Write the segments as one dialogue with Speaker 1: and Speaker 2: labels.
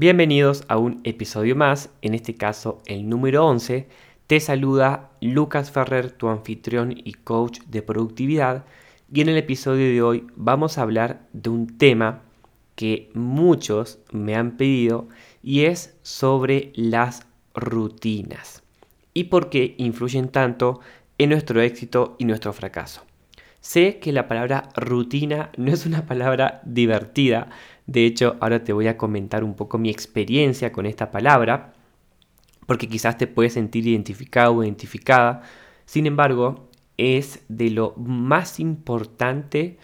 Speaker 1: Bienvenidos a un episodio más, en este caso el número 11. Te saluda Lucas Ferrer, tu anfitrión y coach de productividad. Y en el episodio de hoy vamos a hablar de un tema que muchos me han pedido y es sobre las rutinas y por qué influyen tanto en nuestro éxito y nuestro fracaso. Sé que la palabra rutina no es una palabra divertida, de hecho ahora te voy a comentar un poco mi experiencia con esta palabra, porque quizás te puedes sentir identificado o identificada, sin embargo es de lo más importante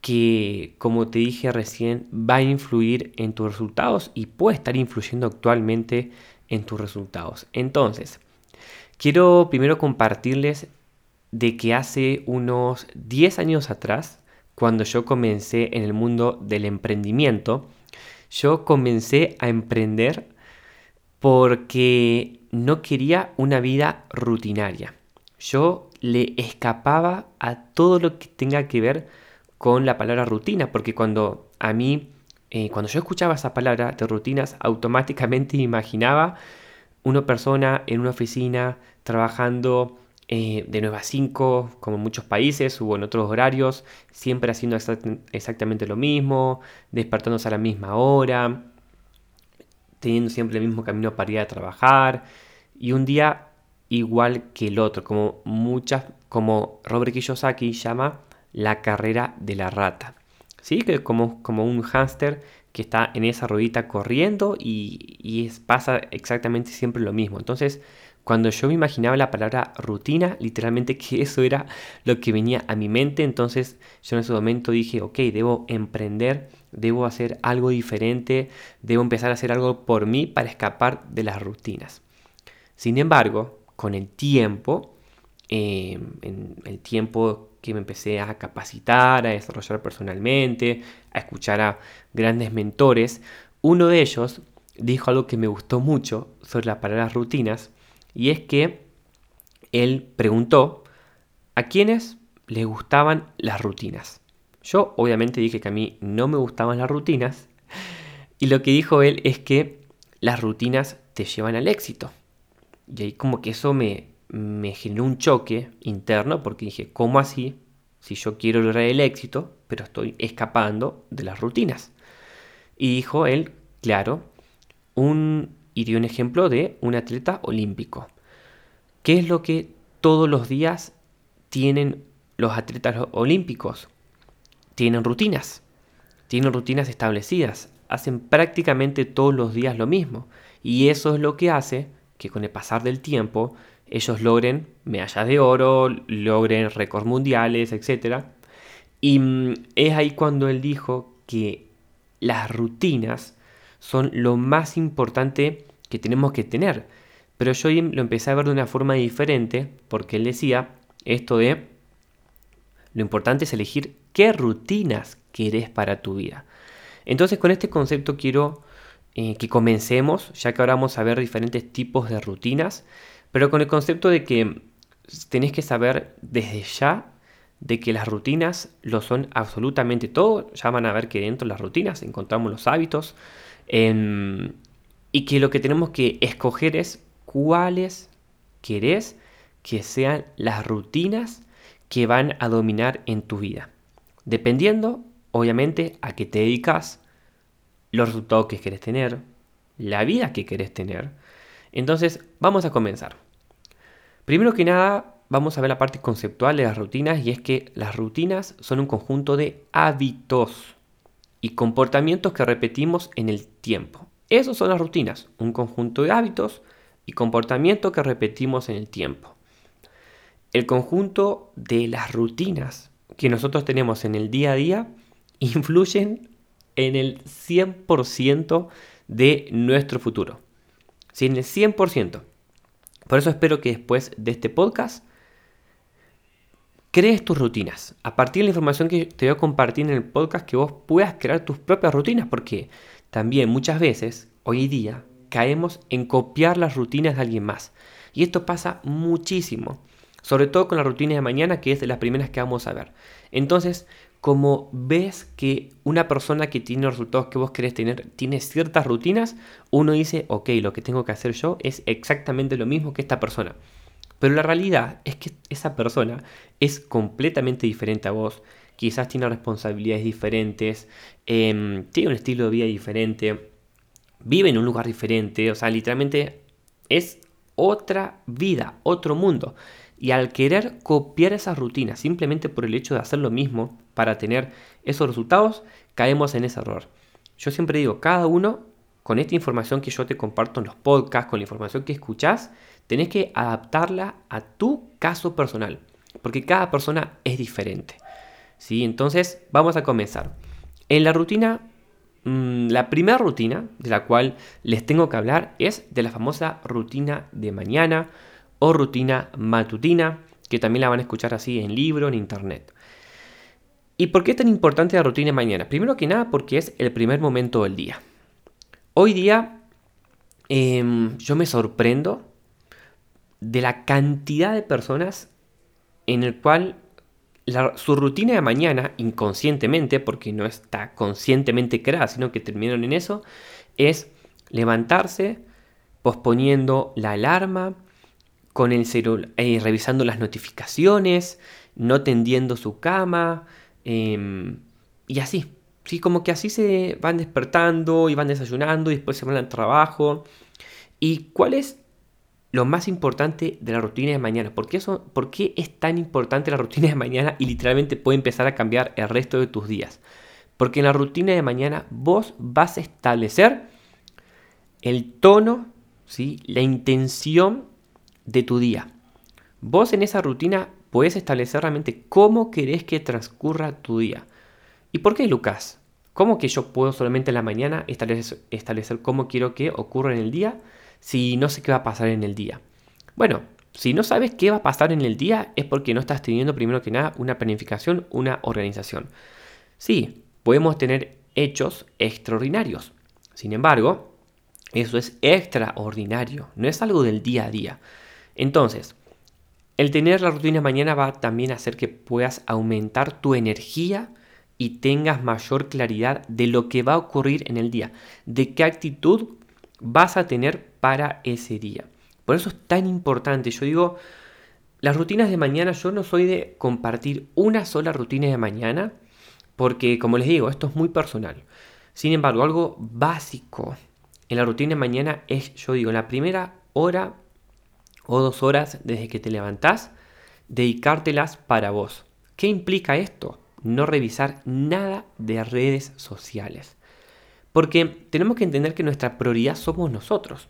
Speaker 1: que, como te dije recién, va a influir en tus resultados y puede estar influyendo actualmente en tus resultados. Entonces, quiero primero compartirles de que hace unos 10 años atrás, cuando yo comencé en el mundo del emprendimiento, yo comencé a emprender porque no quería una vida rutinaria. Yo le escapaba a todo lo que tenga que ver con la palabra rutina, porque cuando a mí, eh, cuando yo escuchaba esa palabra de rutinas, automáticamente imaginaba una persona en una oficina trabajando eh, de 9 a 5, como en muchos países o en otros horarios, siempre haciendo exactamente lo mismo, despertándose a la misma hora, teniendo siempre el mismo camino para ir a trabajar, y un día igual que el otro, como muchas, como Robert Kiyosaki llama la carrera de la rata. ¿Sí? Que como, como un hámster que está en esa ruedita corriendo y, pasa exactamente siempre lo mismo. Entonces, cuando yo me imaginaba la palabra rutina, literalmente que eso era lo que venía a mi mente, entonces yo en ese momento dije, ok, debo emprender, debo hacer algo diferente, debo empezar a hacer algo por mí para escapar de las rutinas. Sin embargo, con el tiempo, eh, en el tiempo que me empecé a capacitar, a desarrollar personalmente, a escuchar a grandes mentores, uno de ellos dijo algo que me gustó mucho sobre las palabras rutinas, y es que él preguntó a quiénes les gustaban las rutinas. Yo obviamente dije que a mí no me gustaban las rutinas, y lo que dijo él es que las rutinas te llevan al éxito. Y ahí como que eso me, me generó un choque interno porque dije, ¿cómo así? Si yo quiero lograr el éxito, pero estoy escapando de las rutinas. Y dijo él, claro, un, y dio un ejemplo de un atleta olímpico. ¿Qué es lo que todos los días tienen los atletas olímpicos? Tienen rutinas, tienen rutinas establecidas, hacen prácticamente todos los días lo mismo. Y eso es lo que hace que con el pasar del tiempo ellos logren medallas de oro, logren récords mundiales, etc. Y mm, es ahí cuando él dijo que las rutinas son lo más importante que tenemos que tener. Pero yo lo empecé a ver de una forma diferente porque él decía esto de lo importante es elegir qué rutinas querés para tu vida. Entonces con este concepto quiero eh, que comencemos, ya que ahora vamos a ver diferentes tipos de rutinas, pero con el concepto de que tenés que saber desde ya de que las rutinas lo son absolutamente todo. Ya van a ver que dentro de las rutinas encontramos los hábitos. Y que lo que tenemos que escoger es cuáles querés que sean las rutinas que van a dominar en tu vida. Dependiendo, obviamente, a qué te dedicas, los resultados que querés tener, la vida que querés tener. Entonces, vamos a comenzar. Primero que nada, vamos a ver la parte conceptual de las rutinas y es que las rutinas son un conjunto de hábitos y comportamientos que repetimos en el tiempo. Esos son las rutinas, un conjunto de hábitos y comportamientos que repetimos en el tiempo. El conjunto de las rutinas que nosotros tenemos en el día a día influyen en el 100% de nuestro futuro. Si en el 100%. Por eso espero que después de este podcast crees tus rutinas. A partir de la información que te voy a compartir en el podcast, que vos puedas crear tus propias rutinas, porque también muchas veces, hoy día, caemos en copiar las rutinas de alguien más. Y esto pasa muchísimo, sobre todo con la rutina de mañana, que es de las primeras que vamos a ver. Entonces, como ves que una persona que tiene los resultados que vos querés tener tiene ciertas rutinas, uno dice, ok, lo que tengo que hacer yo es exactamente lo mismo que esta persona. Pero la realidad es que esa persona es completamente diferente a vos. Quizás tiene responsabilidades diferentes, em, tiene un estilo de vida diferente, vive en un lugar diferente, o sea, literalmente es otra vida, otro mundo. Y al querer copiar esas rutinas simplemente por el hecho de hacer lo mismo para tener esos resultados, caemos en ese error. Yo siempre digo, cada uno, con esta información que yo te comparto en los podcasts, con la información que escuchás, tenés que adaptarla a tu caso personal, porque cada persona es diferente. ¿sí? Entonces, vamos a comenzar. En la rutina, mm, la primera rutina de la cual les tengo que hablar es de la famosa rutina de mañana o rutina matutina, que también la van a escuchar así en libro, en internet. ¿Y por qué es tan importante la rutina de mañana? Primero que nada porque es el primer momento del día. Hoy día em, yo me sorprendo de la cantidad de personas en el cual su rutina de mañana, inconscientemente, porque no está conscientemente creada, sino que terminaron en eso, es levantarse posponiendo la alarma, con el celular, eh, revisando las notificaciones, no tendiendo su cama, em, y así. Sí, como que así se van despertando y van desayunando y después se van al trabajo. ¿Y cuál es lo más importante de la rutina de mañana? ¿Por qué, eso, ¿Por qué es tan importante la rutina de mañana y literalmente puede empezar a cambiar el resto de tus días? Porque en la rutina de mañana vos vas a establecer el tono, ¿sí? la intención de tu día. Vos en esa rutina puedes establecer realmente cómo querés que transcurra tu día. ¿Y por qué, Lucas? ¿Cómo que yo puedo solamente en la mañana establecer, establecer cómo quiero que ocurra en el día si no sé qué va a pasar en el día? Bueno, si no sabes qué va a pasar en el día es porque no estás teniendo primero que nada una planificación, una organización. Sí, podemos tener hechos extraordinarios. Sin embargo, eso es extraordinario, no es algo del día a día. Entonces, el tener la rutina mañana va también a hacer que puedas aumentar tu energía y tengas mayor claridad de lo que va a ocurrir en el día, de qué actitud vas a tener para ese día. Por eso es tan importante. Yo digo, las rutinas de mañana, yo no soy de compartir una sola rutina de mañana, porque como les digo, esto es muy personal. Sin embargo, algo básico en la rutina de mañana es, yo digo, en la primera hora o dos horas desde que te levantás, dedicártelas para vos. ¿Qué implica esto? No revisar nada de redes sociales. Porque tenemos que entender que nuestra prioridad somos nosotros.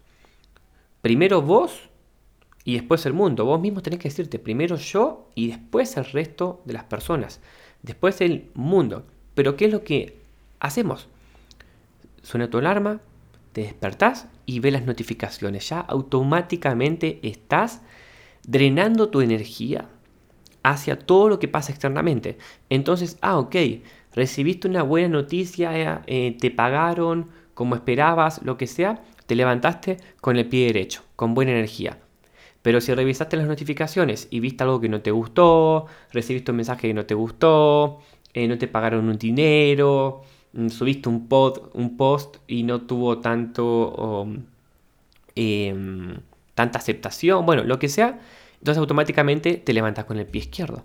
Speaker 1: Primero vos y después el mundo. Vos mismo tenés que decirte primero yo y después el resto de las personas. Después el mundo. Pero ¿qué es lo que hacemos? Suena tu alarma, te despertás y ves las notificaciones. Ya automáticamente estás drenando tu energía hacia todo lo que pasa externamente. Entonces, ah, ok, recibiste una buena noticia, eh, te pagaron como esperabas, lo que sea, te levantaste con el pie derecho, con buena energía. Pero si revisaste las notificaciones y viste algo que no te gustó, recibiste un mensaje que no te gustó, eh, no te pagaron un dinero, Mm, subiste un, pod, un post y no tuvo tanto em, tanta aceptación, bueno, lo que sea, entonces automáticamente te levantas con el pie izquierdo.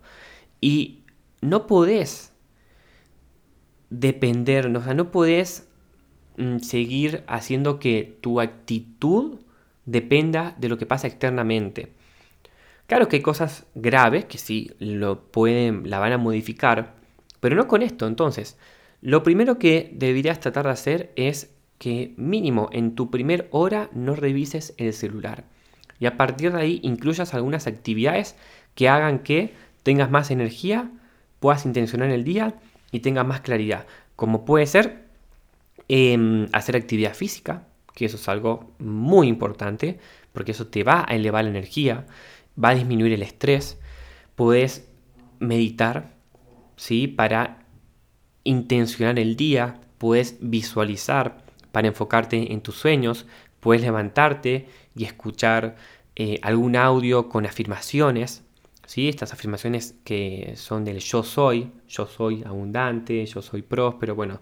Speaker 1: Y no podés depender, o sea, no podés mm, seguir haciendo que tu actitud dependa de lo que pasa externamente. Claro que hay cosas graves que sí lo pueden, la van a modificar, pero no con esto. Entonces, lo primero que deberías tratar de hacer es que mínimo en tu primer hora no revises el celular. Y a partir de ahí incluyas algunas actividades que hagan que tengas más energía, puedas intencionar el día y tengas más claridad. Como puede ser em, hacer actividad física, que eso es algo muy importante, porque eso te va a elevar la energía, va a disminuir el estrés. Puedes meditar, ¿sí? Para intencionar el día, puedes visualizar para enfocarte en tus sueños, puedes levantarte y escuchar eh, algún audio con afirmaciones, ¿sí? Estas afirmaciones que son del yo soy, yo soy abundante, yo soy próspero, bueno,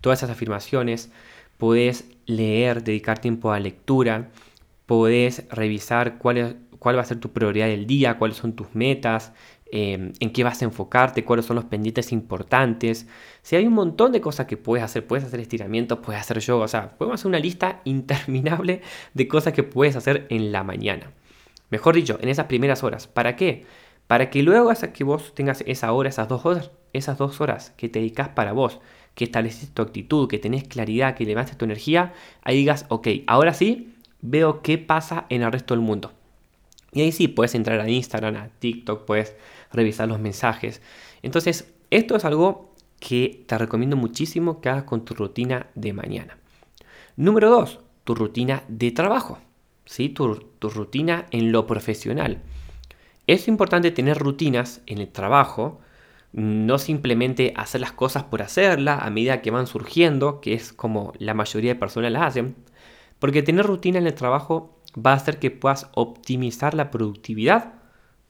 Speaker 1: todas esas afirmaciones. Podés leer, dedicar tiempo a lectura, podés revisar cuál, cuál va a ser tu prioridad del día, cuáles son tus metas, em, en qué vas a enfocarte, cuáles son los pendientes importantes. Si hay un montón de cosas que puedes hacer, puedes hacer estiramientos, puedes hacer yoga, o sea, podemos hacer una lista interminable de cosas que puedes hacer en la mañana. Mejor dicho, en esas primeras horas. ¿Para qué? Para que luego hasta que vos tengas esa hora, esas dos horas, esas dos horas que te dedicas para vos, que estableces tu actitud, que tenés claridad, que levantes tu energía, ahí digas, ok, ahora sí, veo qué pasa en el resto del mundo. Y ahí sí, puedes entrar a Instagram, a TikTok, puedes revisar los mensajes. Entonces, esto es algo que te recomiendo muchísimo que hagas con tu rutina de mañana. Número dos, tu rutina de trabajo. ¿sí? Tu rutina en lo profesional. Es importante tener rutinas en el trabajo, no simplemente hacer las cosas por hacerlas a medida que van surgiendo, que es como la mayoría de personas las hacen, porque tener rutina en el trabajo va a hacer que puedas optimizar la productividad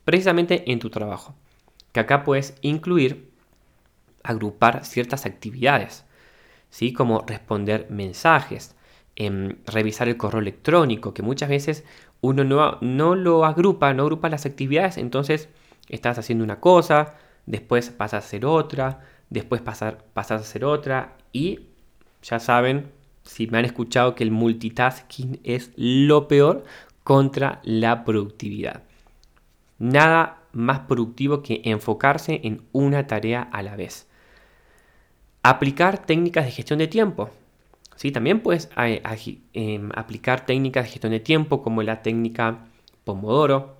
Speaker 1: precisamente en tu trabajo. Que acá puedes incluir, agrupar ciertas actividades, ¿sí? como responder mensajes, em, revisar el correo electrónico, que muchas veces uno no, no lo agrupa, no agrupa las actividades, entonces estás haciendo una cosa, después pasas a hacer otra, después pasar, pasas a hacer otra y ya saben si me han escuchado que el multitasking es lo peor contra la productividad. Nada más productivo que enfocarse en una tarea a la vez. Aplicar técnicas de gestión de tiempo. Sí, también puedes em, aplicar técnicas de gestión de tiempo como la técnica Pomodoro,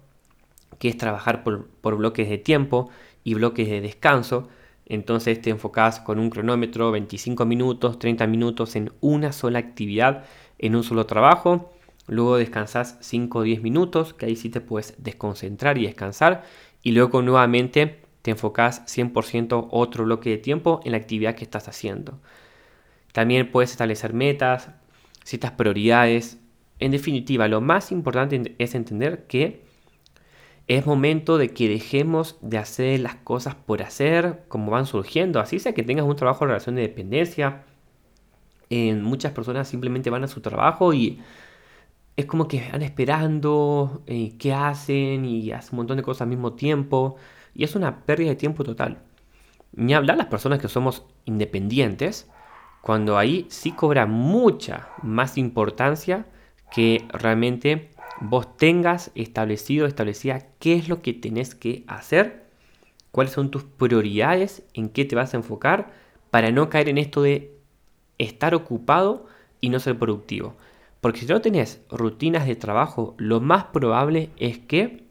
Speaker 1: que es trabajar por, por bloques de tiempo y bloques de descanso entonces te enfocas con un cronómetro 25 minutos, 30 minutos en una sola actividad, en un solo trabajo. Luego descansas 5 o 10 minutos, que ahí sí te puedes desconcentrar y descansar. Y luego nuevamente te enfocas 100% otro bloque de tiempo en la actividad que estás haciendo. También puedes establecer metas, ciertas prioridades. En definitiva, lo más importante es entender que es momento de que dejemos de hacer las cosas por hacer, como van surgiendo. Así sea que tengas un trabajo en relación de dependencia. En muchas personas simplemente van a su trabajo y es como que van esperando eh, qué hacen y hacen un montón de cosas al mismo tiempo. Y es una pérdida de tiempo total. Ni hablar las personas que somos independientes, cuando ahí sí cobra mucha más importancia que realmente vos tengas establecido, establecida qué es lo que tenés que hacer, cuáles son tus prioridades, en qué te vas a enfocar, para no caer en esto de estar ocupado y no ser productivo. Porque si no tenés rutinas de trabajo, lo más probable es que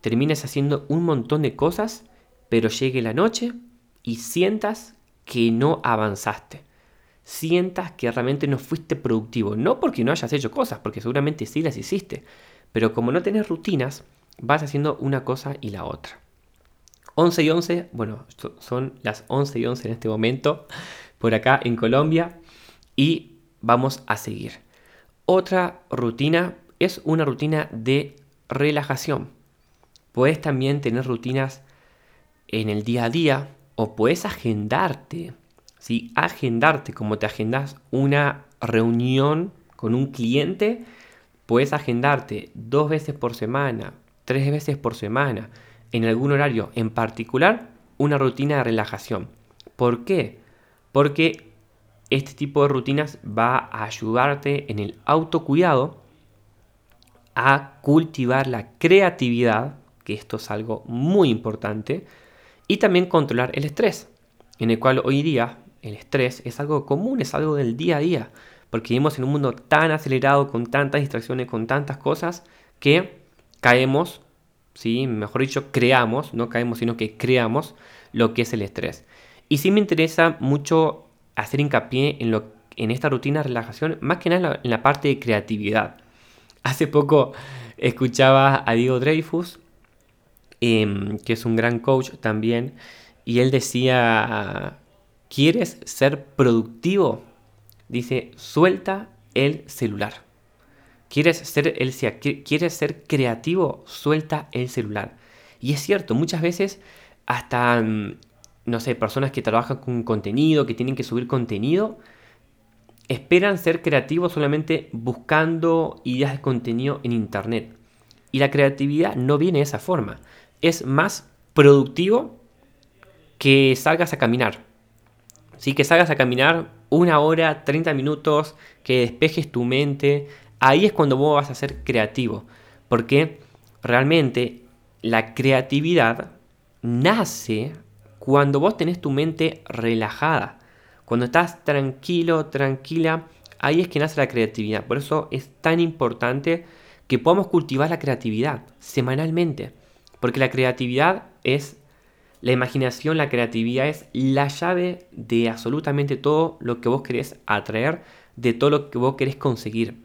Speaker 1: termines haciendo un montón de cosas, pero llegue la noche y sientas que no avanzaste sientas que realmente no fuiste productivo. No porque no hayas hecho cosas, porque seguramente sí las hiciste. Pero como no tenés rutinas, vas haciendo una cosa y la otra. 11 y 11, bueno, son las 11 y 11 en este momento, por acá en Colombia. Y vamos a seguir. Otra rutina es una rutina de relajación. Puedes también tener rutinas en el día a día o puedes agendarte ¿sí? agendarte como te agendas una reunión con un cliente, puedes agendarte dos veces por semana, tres veces por semana, en algún horario en particular, una rutina de relajación. ¿Por qué? Porque este tipo de rutinas va a ayudarte en el autocuidado a cultivar la creatividad, que esto es algo muy importante, y también controlar el estrés, en el cual hoy día el estrés es algo común, es algo del día a día, porque vivimos en un mundo tan acelerado, con tantas distracciones, con tantas cosas, que caemos, ¿sí? mejor dicho, creamos, no caemos, sino que creamos lo que es el estrés. Y sí me interesa mucho hacer hincapié en, lo, en esta rutina de relajación, más que nada en la, parte de creatividad. Hace poco escuchaba a Diego Dreyfus, em, que es un gran coach también, y él decía ¿Quieres ser productivo? Dice, suelta el celular. ¿Quieres ser, ¿Quieres ser creativo? Suelta el celular. Y es cierto, muchas veces hasta, mm, no sé, personas que trabajan con contenido, que tienen que subir contenido, esperan ser creativos solamente buscando ideas de contenido en Internet. Y la creatividad no viene de esa forma. Es más productivo que salgas a caminar. ¿Sí? Que salgas a caminar una hora, 30 minutos, que despejes tu mente. Ahí es cuando vos vas a ser creativo. Porque realmente la creatividad nace cuando vos tenés tu mente relajada. Cuando estás tranquilo, tranquila, ahí es que nace la creatividad. Por eso es tan importante que podamos cultivar la creatividad semanalmente. Porque la creatividad es la imaginación, la creatividad es la llave de absolutamente todo lo que vos querés atraer, de todo lo que vos querés conseguir.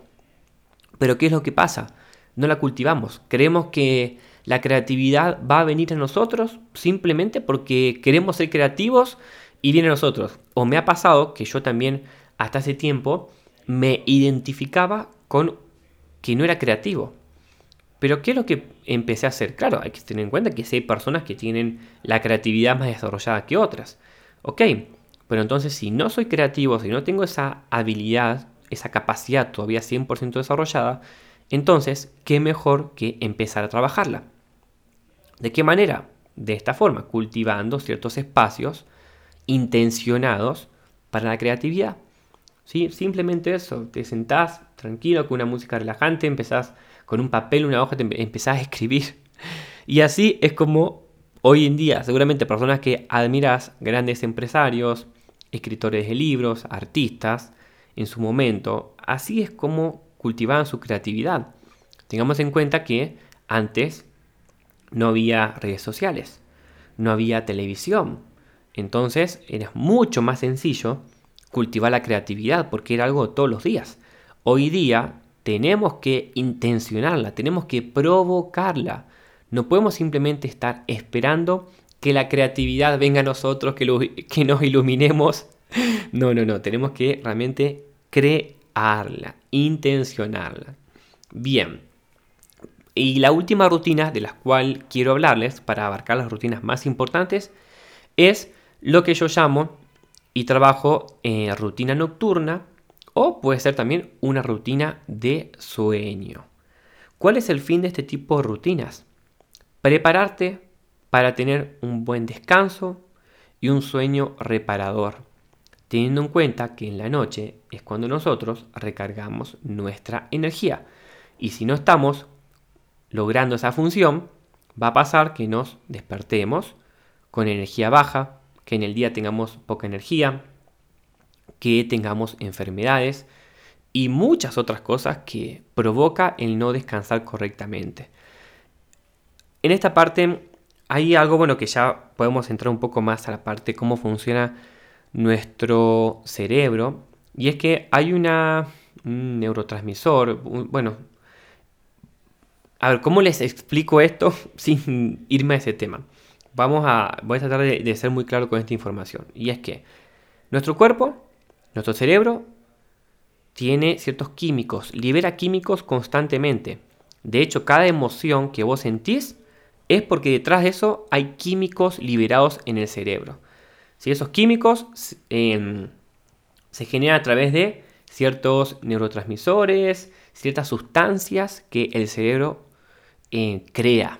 Speaker 1: Pero ¿qué es lo que pasa? No la cultivamos. Creemos que la creatividad va a venir a nosotros simplemente porque queremos ser creativos y viene a nosotros. O me ha pasado que yo también hasta hace tiempo me identificaba con que no era creativo. Pero ¿qué es lo que empecé a hacer? Claro, hay que tener en cuenta que hay personas que tienen la creatividad más desarrollada que otras. Ok, pero entonces si no soy creativo, si no tengo esa habilidad, esa capacidad todavía 100% desarrollada, entonces, ¿qué mejor que empezar a trabajarla? ¿De qué manera? De esta forma, cultivando ciertos espacios intencionados para la creatividad. ¿Sí? Simplemente eso, te sentás tranquilo con una música relajante, empezás con un papel, una hoja, te empezás a escribir. Y así es como hoy en día, seguramente personas que admiras, grandes empresarios, escritores de libros, artistas, en su momento, así es como cultivaban su creatividad. Tengamos en cuenta que antes no había redes sociales, no había televisión. Entonces era mucho más sencillo cultivar la creatividad porque era algo todos los días. Hoy día tenemos que intencionarla, tenemos que provocarla. No podemos simplemente estar esperando que la creatividad venga a nosotros, que, nos iluminemos. No, no, no, tenemos que realmente crearla, intencionarla. Bien. Y la última rutina de la cual quiero hablarles para abarcar las rutinas más importantes es lo que yo llamo y trabajo en rutina nocturna o puede ser también una rutina de sueño. ¿Cuál es el fin de este tipo de rutinas? Prepararte para tener un buen descanso y un sueño reparador, teniendo en cuenta que en la noche es cuando nosotros recargamos nuestra energía. Y si no estamos logrando esa función, va a pasar que nos despertemos con energía baja, que en el día tengamos poca energía, que tengamos enfermedades y muchas otras cosas que provoca el no descansar correctamente. En esta parte hay algo bueno que ya podemos entrar un poco más a la parte de cómo funciona nuestro cerebro y es que hay una, un neurotransmisor, bueno, a ver, ¿cómo les explico esto sin irme a ese tema? Vamos a, voy a tratar de, de ser muy claro con esta información. Y es que nuestro cuerpo nuestro cerebro tiene ciertos químicos, libera químicos constantemente. De hecho, cada emoción que vos sentís es porque detrás de eso hay químicos liberados en el cerebro. Si esos químicos em, se generan a través de ciertos neurotransmisores, ciertas sustancias que el cerebro eh, crea.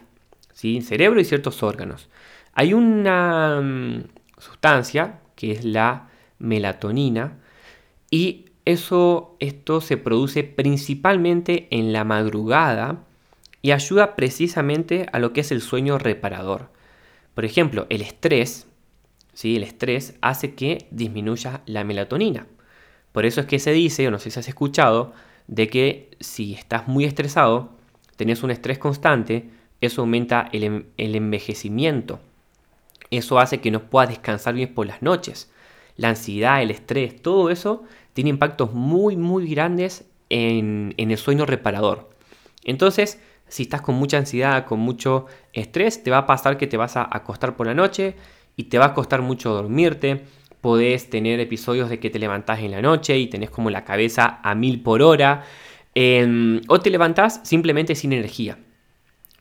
Speaker 1: ¿sí? El cerebro y ciertos órganos. Hay una mm, sustancia que es la melatonina y eso, esto se produce principalmente en la madrugada y ayuda precisamente a lo que es el sueño reparador. Por ejemplo, el estrés, ¿sí? el estrés hace que disminuya la melatonina. Por eso es que se dice, o no sé si has escuchado, de que si estás muy estresado, tenés un estrés constante, eso aumenta el, em, el envejecimiento. Eso hace que no puedas descansar bien por las noches la ansiedad, el estrés, todo eso tiene impactos muy, muy grandes en, el sueño reparador. Entonces, si estás con mucha ansiedad, con mucho estrés, te va a pasar que te vas a acostar por la noche y te va a costar mucho dormirte. Podés tener episodios de que te levantás en la noche y tenés como la cabeza a mil por hora. Em, o te levantás simplemente sin energía.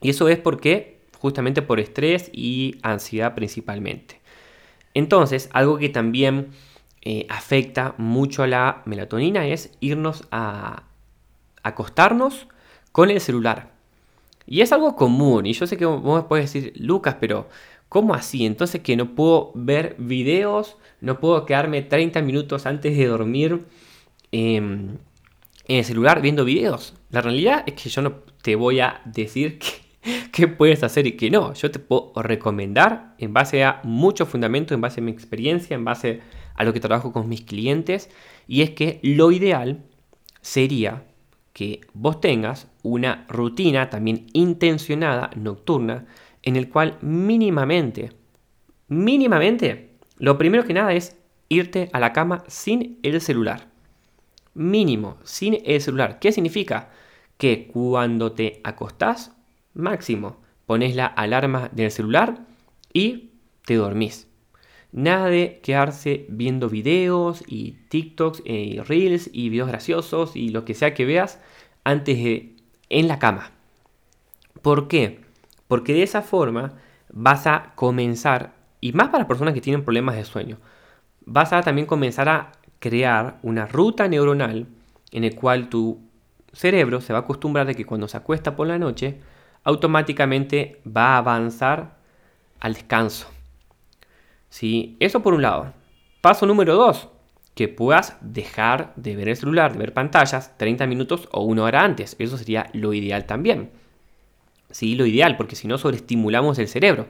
Speaker 1: Y eso es porque justamente por estrés y ansiedad principalmente. Entonces, algo que también eh, afecta mucho a la melatonina es irnos a acostarnos con el celular. Y es algo común, y yo sé que vos puedes decir, Lucas, pero ¿cómo así? Entonces que no puedo ver videos, no puedo quedarme 30 minutos antes de dormir em, en el celular viendo videos. La realidad es que yo no te voy a decir qué puedes hacer y qué no. Yo te puedo recomendar en base a mucho fundamento, en base a mi experiencia, en base a lo que trabajo con mis clientes. Y es que lo ideal sería que vos tengas una rutina también intencionada nocturna en el cual mínimamente, mínimamente, lo primero que nada es irte a la cama sin el celular. Mínimo, sin el celular. ¿Qué significa? Que cuando te acostás, máximo, pones la alarma del celular y te dormís. Nada de quedarse viendo videos y TikToks y Reels y videos graciosos y lo que sea que veas antes de en la cama. ¿Por qué? Porque de esa forma vas a comenzar, y más para personas que tienen problemas de sueño, vas a también comenzar a crear una ruta neuronal en el cual tu cerebro se va a acostumbrar de que cuando se acuesta por la noche, automáticamente va a avanzar al descanso. ¿Sí? Eso por un lado. Paso número 2. Que puedas dejar de ver el celular, de ver pantallas 30 minutos o una hora antes. Eso sería lo ideal también. Sí, lo ideal, porque si no sobreestimulamos el cerebro.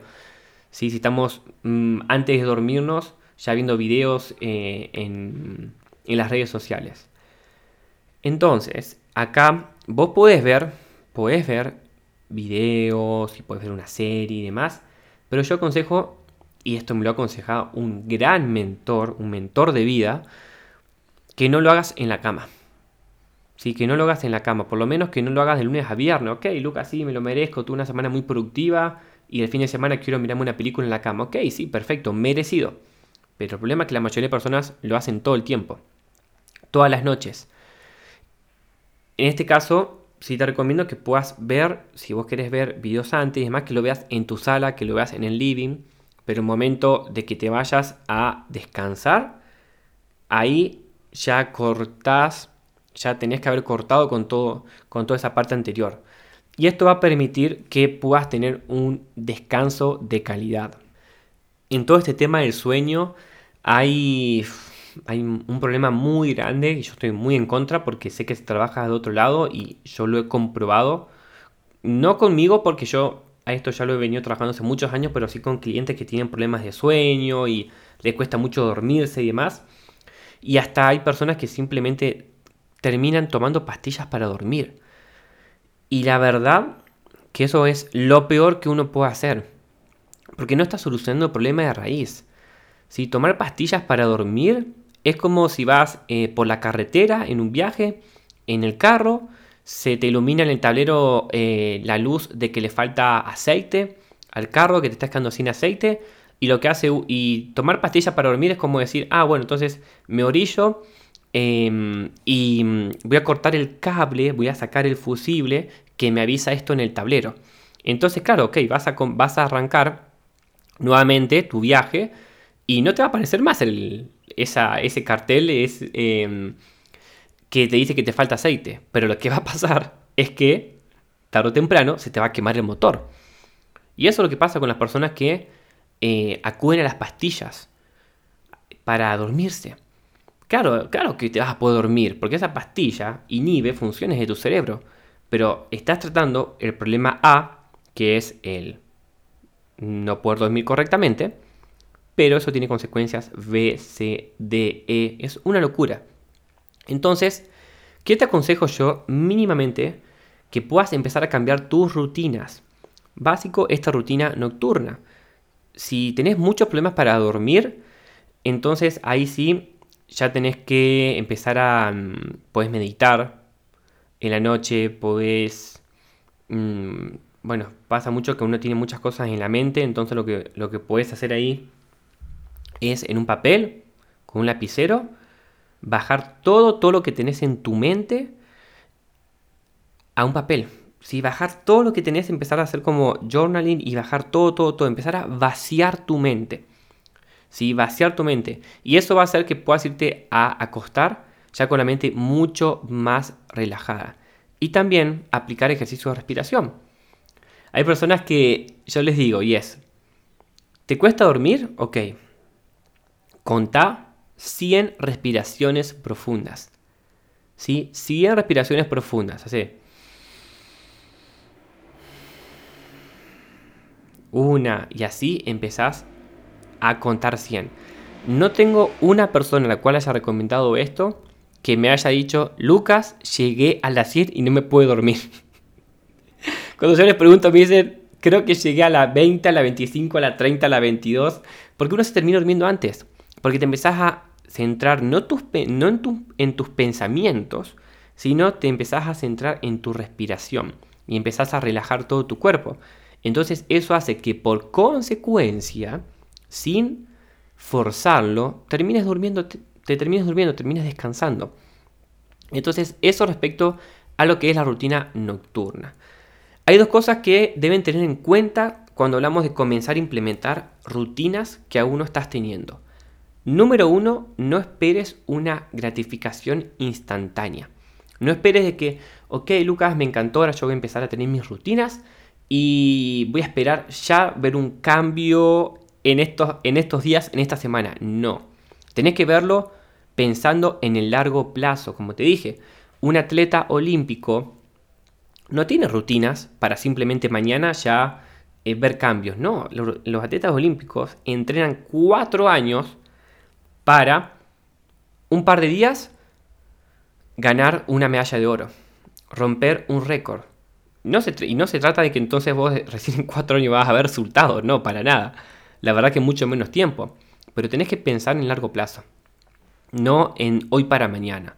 Speaker 1: Si estamos mm, antes de dormirnos ya viendo videos eh, en, en las redes sociales. Entonces, acá vos podés ver, podés ver videos y puedes ver una serie y demás, pero yo aconsejo y esto me lo ha aconsejado un gran mentor, un mentor de vida, que no lo hagas en la cama. Sí, que no lo hagas en la cama, por lo menos que no lo hagas de lunes a viernes. Ok, Lucas, sí, me lo merezco, tuve una semana muy productiva y el fin de semana quiero mirarme una película en la cama. Ok, sí, perfecto, merecido. Pero el problema es que la mayoría de personas lo hacen todo el tiempo, todas las noches. En este caso, sí te recomiendo que puedas ver, si vos querés ver videos antes y demás, que lo veas en tu sala, que lo veas en el living pero el momento de que te vayas a descansar, ahí ya cortás, ya tenés que haber cortado con, todo, con toda esa parte anterior. Y esto va a permitir que puedas tener un descanso de calidad. En todo este tema del sueño hay, hay un problema muy grande y yo estoy muy en contra porque sé que se trabaja de otro lado y yo lo he comprobado. No conmigo porque yo esto ya lo he venido trabajando hace muchos años, pero sí con clientes que tienen problemas de sueño y le cuesta mucho dormirse y demás. Y hasta hay personas que simplemente terminan tomando pastillas para dormir. Y la verdad que eso es lo peor que uno puede hacer. Porque no está solucionando el problema de raíz. Si tomar pastillas para dormir es como si vas eh, por la carretera en un viaje, en el carro, se te ilumina en el tablero eh, la luz de que le falta aceite al carro, que te estás quedando sin aceite. Y lo que hace, y tomar pastillas para dormir es como decir, ah, bueno, entonces me orillo em, y mm, voy a cortar el cable, voy a sacar el fusible que me avisa esto en el tablero. Entonces, claro, ok, vas a, vas a arrancar nuevamente tu viaje y no te va a aparecer más el, ese cartel, es, em, que te dice que te falta aceite. Pero lo que va a pasar es que tarde o temprano se te va a quemar el motor. Y eso es lo que pasa con las personas que eh, acuden a las pastillas para dormirse. Claro, claro que te vas a poder dormir, porque esa pastilla inhibe funciones de tu cerebro. Pero estás tratando el problema A, que es el no poder dormir correctamente, pero eso tiene consecuencias B, C, D, E. Es una locura. Entonces, ¿qué te aconsejo yo mínimamente? Que puedas empezar a cambiar tus rutinas. Básico, esta rutina nocturna. Si tenés muchos problemas para dormir, entonces ahí sí ya tenés que empezar a... Mm, podés meditar en la noche, podés... Mm, bueno, pasa mucho que uno tiene muchas cosas en la mente, entonces lo que, lo que podés hacer ahí es en un papel, con un lapicero, bajar todo, todo lo que tenés en tu mente a un papel. Si bajar todo lo que tenés, empezar a hacer como journaling y bajar todo, todo, todo, empezar a vaciar tu mente. ¿Sí? Vaciar tu mente. Y eso va a hacer que puedas irte a acostar ya con la mente mucho más relajada. Y también aplicar ejercicios de respiración. Hay personas que yo les digo, y es, ¿te cuesta dormir? Ok. Contá 100 respiraciones profundas. ¿Sí? 100 respiraciones profundas. Así. Una. Y así empezás a contar 100. No tengo una persona a la cual haya recomendado esto que me haya dicho, Lucas, llegué a las 100 y no me puedo dormir. Cuando yo les pregunto, me dicen, creo que llegué a la 20, a la 25, a la 30, a la 22, porque uno se termina durmiendo antes, porque te empezás a centrar no, tus, no en, tus pensamientos, sino te empezás a centrar en tu respiración y empezás a relajar todo tu cuerpo. Entonces eso hace que por consecuencia, sin forzarlo, termines durmiendo, te termines durmiendo, termines descansando. Entonces eso respecto a lo que es la rutina nocturna. Hay dos cosas que deben tener en cuenta cuando hablamos de comenzar a implementar rutinas que aún no estás teniendo. Número uno, no esperes una gratificación instantánea. No esperes de que, ok, Lucas, me encantó, ahora yo voy a empezar a tener mis rutinas y voy a esperar ya ver un cambio en estos, en estos días, en esta semana. No. Tenés que verlo pensando en el largo plazo. Como te dije, un atleta olímpico no tiene rutinas para simplemente mañana ya eh, ver cambios. No, los, los, atletas olímpicos entrenan cuatro años para un par de días ganar una medalla de oro, romper un récord. No se, y no se trata de que entonces vos recién en cuatro años vas a ver resultados, no, para nada. La verdad que mucho menos tiempo. Pero tenés que pensar en largo plazo, no en hoy para mañana.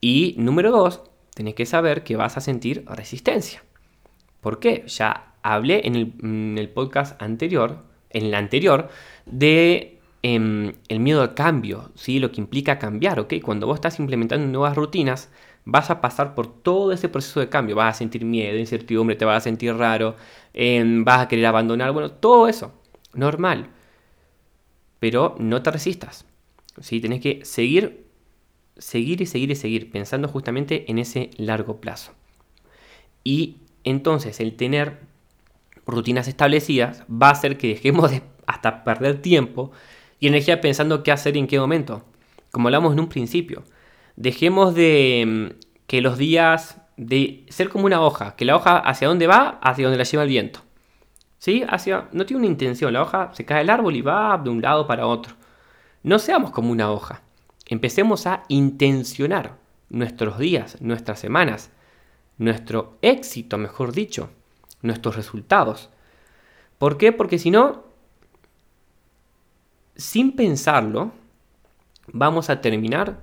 Speaker 1: Y número dos, tenés que saber que vas a sentir resistencia. ¿Por qué? Ya hablé en el, podcast anterior, en el anterior, de em, el miedo al cambio, ¿sí? lo que implica cambiar. ¿ok? Cuando vos estás implementando nuevas rutinas, vas a pasar por todo ese proceso de cambio. Vas a sentir miedo, incertidumbre, te vas a sentir raro, em, vas a querer abandonar, bueno, todo eso, normal. Pero no te resistas. ¿sí? Tenés que seguir, seguir y seguir y seguir, pensando justamente en ese largo plazo. Y entonces el tener rutinas establecidas va a hacer que dejemos de hasta perder tiempo y energía pensando qué hacer y en qué momento. Como hablamos en un principio. Dejemos de mm, que los días de ser como una hoja, que la hoja hacia dónde va, hacia donde la lleva el viento. ¿Sí? Hacia, no tiene una intención, la hoja se cae del árbol y va de un lado para otro. No seamos como una hoja. Empecemos a intencionar nuestros días, nuestras semanas, nuestro éxito, mejor dicho, nuestros resultados. ¿Por qué? Porque si no, sin pensarlo, vamos a terminar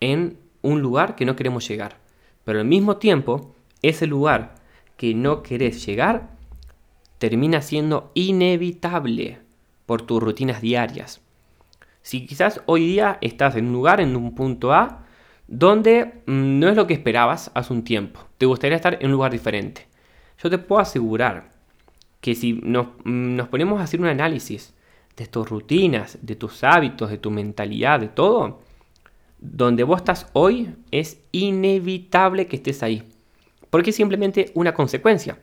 Speaker 1: en un lugar que no queremos llegar. Pero al mismo tiempo, ese lugar que no querés llegar termina siendo inevitable por tus rutinas diarias. Si quizás hoy día estás en un lugar, en un punto A, donde mm, no es lo que esperabas hace un tiempo, te gustaría estar en un lugar diferente. Yo te puedo asegurar que si nos, mm, nos ponemos a hacer un análisis de tus rutinas, de tus hábitos, de tu mentalidad, de todo, donde vos estás hoy es inevitable que estés ahí. Porque es simplemente una consecuencia.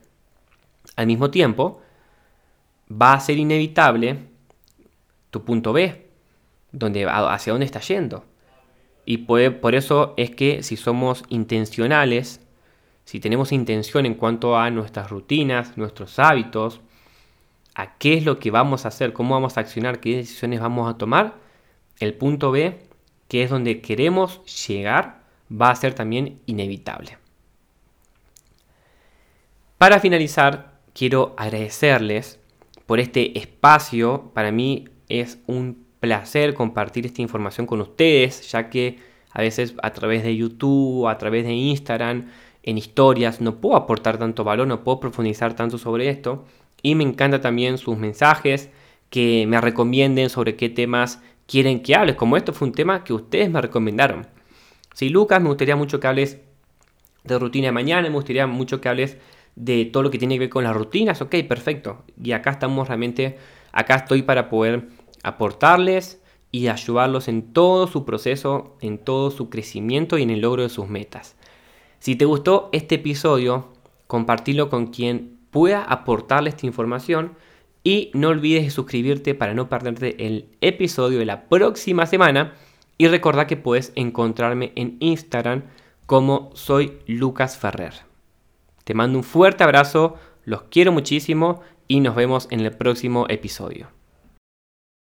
Speaker 1: Al mismo tiempo, va a ser inevitable tu punto B, donde, hacia dónde estás yendo. Y por eso es que si somos intencionales, si tenemos intención en cuanto a nuestras rutinas, nuestros hábitos, a qué es lo que vamos a hacer, cómo vamos a accionar, qué decisiones vamos a tomar, el punto B que es donde queremos llegar, va a ser también inevitable. Para finalizar, quiero agradecerles por este espacio. Para mí es un placer compartir esta información con ustedes, ya que a veces a través de YouTube, a través de Instagram, en historias, no puedo aportar tanto valor, no puedo profundizar tanto sobre esto. Y me encanta también sus mensajes, que me recomienden sobre qué temas quieren que hables, como esto fue un tema que ustedes me recomendaron. Si Lucas, me gustaría mucho que hables de rutina de mañana, me gustaría mucho que hables de todo lo que tiene que ver con las rutinas, ok, perfecto. Y acá estamos realmente, acá estoy para poder aportarles y ayudarlos en todo su proceso, en todo su crecimiento y en el logro de sus metas. Si te gustó este episodio, compartilo con quien pueda aportarle esta información y no olvides de suscribirte para no perderte el episodio de la próxima semana y recordar que puedes encontrarme en Instagram como soy Lucas Ferrer. Te mando un fuerte abrazo, los quiero muchísimo y nos vemos en el próximo episodio.